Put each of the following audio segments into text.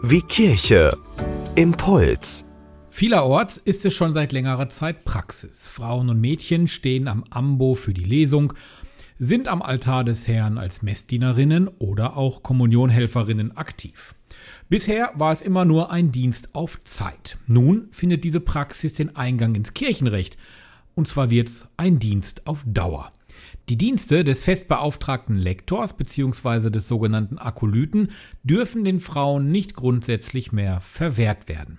Wie Kirche. Impuls. Vielerorts ist es schon seit längerer Zeit Praxis. Frauen und Mädchen stehen am Ambo für die Lesung, sind am Altar des Herrn als Messdienerinnen oder auch Kommunionhelferinnen aktiv. Bisher war es immer nur ein Dienst auf Zeit. Nun findet diese Praxis den Eingang ins Kirchenrecht. Und zwar wird es ein Dienst auf Dauer. Die Dienste des festbeauftragten Lektors bzw. des sogenannten Akolyten dürfen den Frauen nicht grundsätzlich mehr verwehrt werden.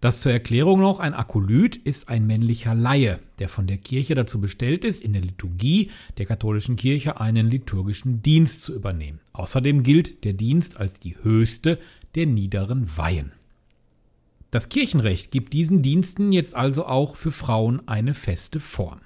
Das zur Erklärung noch, ein Akolyt ist ein männlicher Laie, der von der Kirche dazu bestellt ist, in der Liturgie der katholischen Kirche einen liturgischen Dienst zu übernehmen. Außerdem gilt der Dienst als die höchste der niederen Weihen. Das Kirchenrecht gibt diesen Diensten jetzt also auch für Frauen eine feste Form.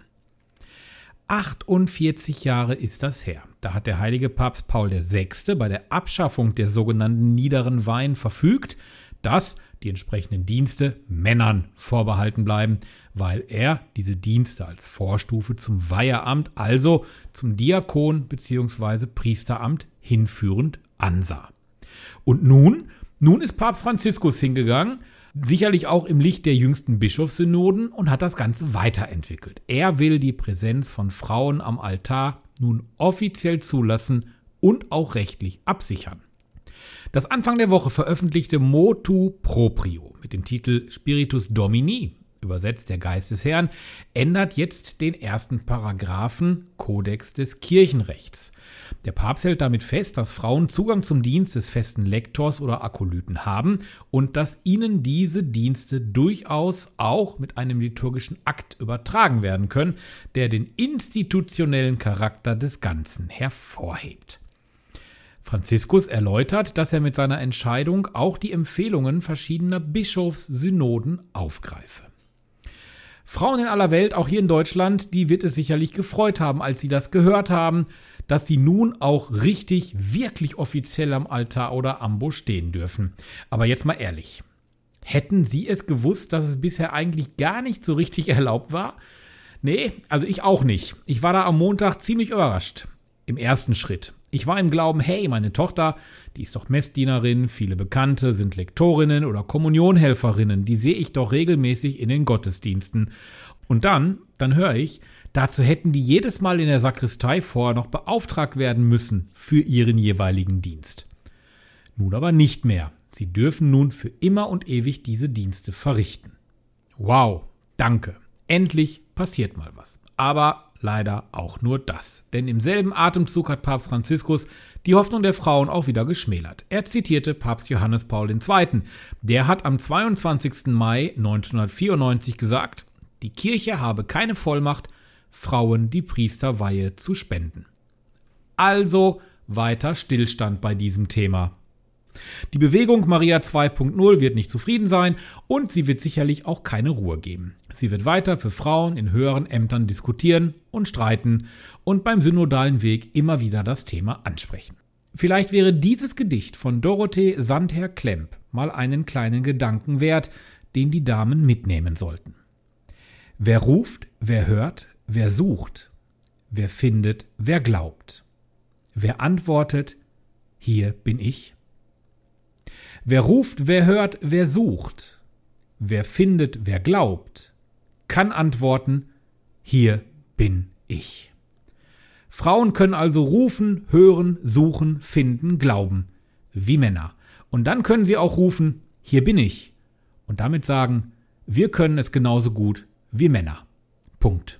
48 Jahre ist das her. Da hat der heilige Papst Paul VI. bei der Abschaffung der sogenannten niederen Weihen verfügt, dass die entsprechenden Dienste Männern vorbehalten bleiben, weil er diese Dienste als Vorstufe zum Weiheramt, also zum Diakon bzw. Priesteramt hinführend ansah. Und nun, nun ist Papst Franziskus hingegangen Sicherlich auch im Licht der jüngsten Bischofssynoden und hat das Ganze weiterentwickelt. Er will die Präsenz von Frauen am Altar nun offiziell zulassen und auch rechtlich absichern. Das Anfang der Woche veröffentlichte Motu Proprio mit dem Titel Spiritus Domini, übersetzt der Geist des Herrn, ändert jetzt den ersten Paragraphen Kodex des Kirchenrechts. Der Papst hält damit fest, dass Frauen Zugang zum Dienst des festen Lektors oder Akolyten haben und dass ihnen diese Dienste durchaus auch mit einem liturgischen Akt übertragen werden können, der den institutionellen Charakter des Ganzen hervorhebt. Franziskus erläutert, dass er mit seiner Entscheidung auch die Empfehlungen verschiedener Bischofssynoden aufgreife. Frauen in aller Welt, auch hier in Deutschland, die wird es sicherlich gefreut haben, als sie das gehört haben, dass sie nun auch richtig, wirklich offiziell am Altar oder Ambo stehen dürfen. Aber jetzt mal ehrlich. Hätten Sie es gewusst, dass es bisher eigentlich gar nicht so richtig erlaubt war? Nee, also ich auch nicht. Ich war da am Montag ziemlich überrascht. Im ersten Schritt. Ich war im Glauben, hey, meine Tochter, die ist doch Messdienerin, viele Bekannte sind Lektorinnen oder Kommunionhelferinnen, die sehe ich doch regelmäßig in den Gottesdiensten. Und dann, dann höre ich, dazu hätten die jedes Mal in der Sakristei vorher noch beauftragt werden müssen für ihren jeweiligen Dienst. Nun aber nicht mehr. Sie dürfen nun für immer und ewig diese Dienste verrichten. Wow, danke. Endlich passiert mal was. Aber leider auch nur das. Denn im selben Atemzug hat Papst Franziskus die Hoffnung der Frauen auch wieder geschmälert. Er zitierte Papst Johannes Paul II. Der hat am 22. Mai 1994 gesagt, die Kirche habe keine Vollmacht, Frauen die Priesterweihe zu spenden. Also weiter Stillstand bei diesem Thema. Die Bewegung Maria 2.0 wird nicht zufrieden sein und sie wird sicherlich auch keine Ruhe geben. Sie wird weiter für Frauen in höheren Ämtern diskutieren und streiten und beim synodalen Weg immer wieder das Thema ansprechen. Vielleicht wäre dieses Gedicht von Dorothee Sandherr Klemp mal einen kleinen Gedanken wert, den die Damen mitnehmen sollten. Wer ruft, wer hört, wer sucht, wer findet, wer glaubt, wer antwortet, hier bin ich. Wer ruft, wer hört, wer sucht, wer findet, wer glaubt, kann antworten, hier bin ich. Frauen können also rufen, hören, suchen, finden, glauben, wie Männer. Und dann können sie auch rufen, hier bin ich. Und damit sagen, wir können es genauso gut wie Männer. Punkt.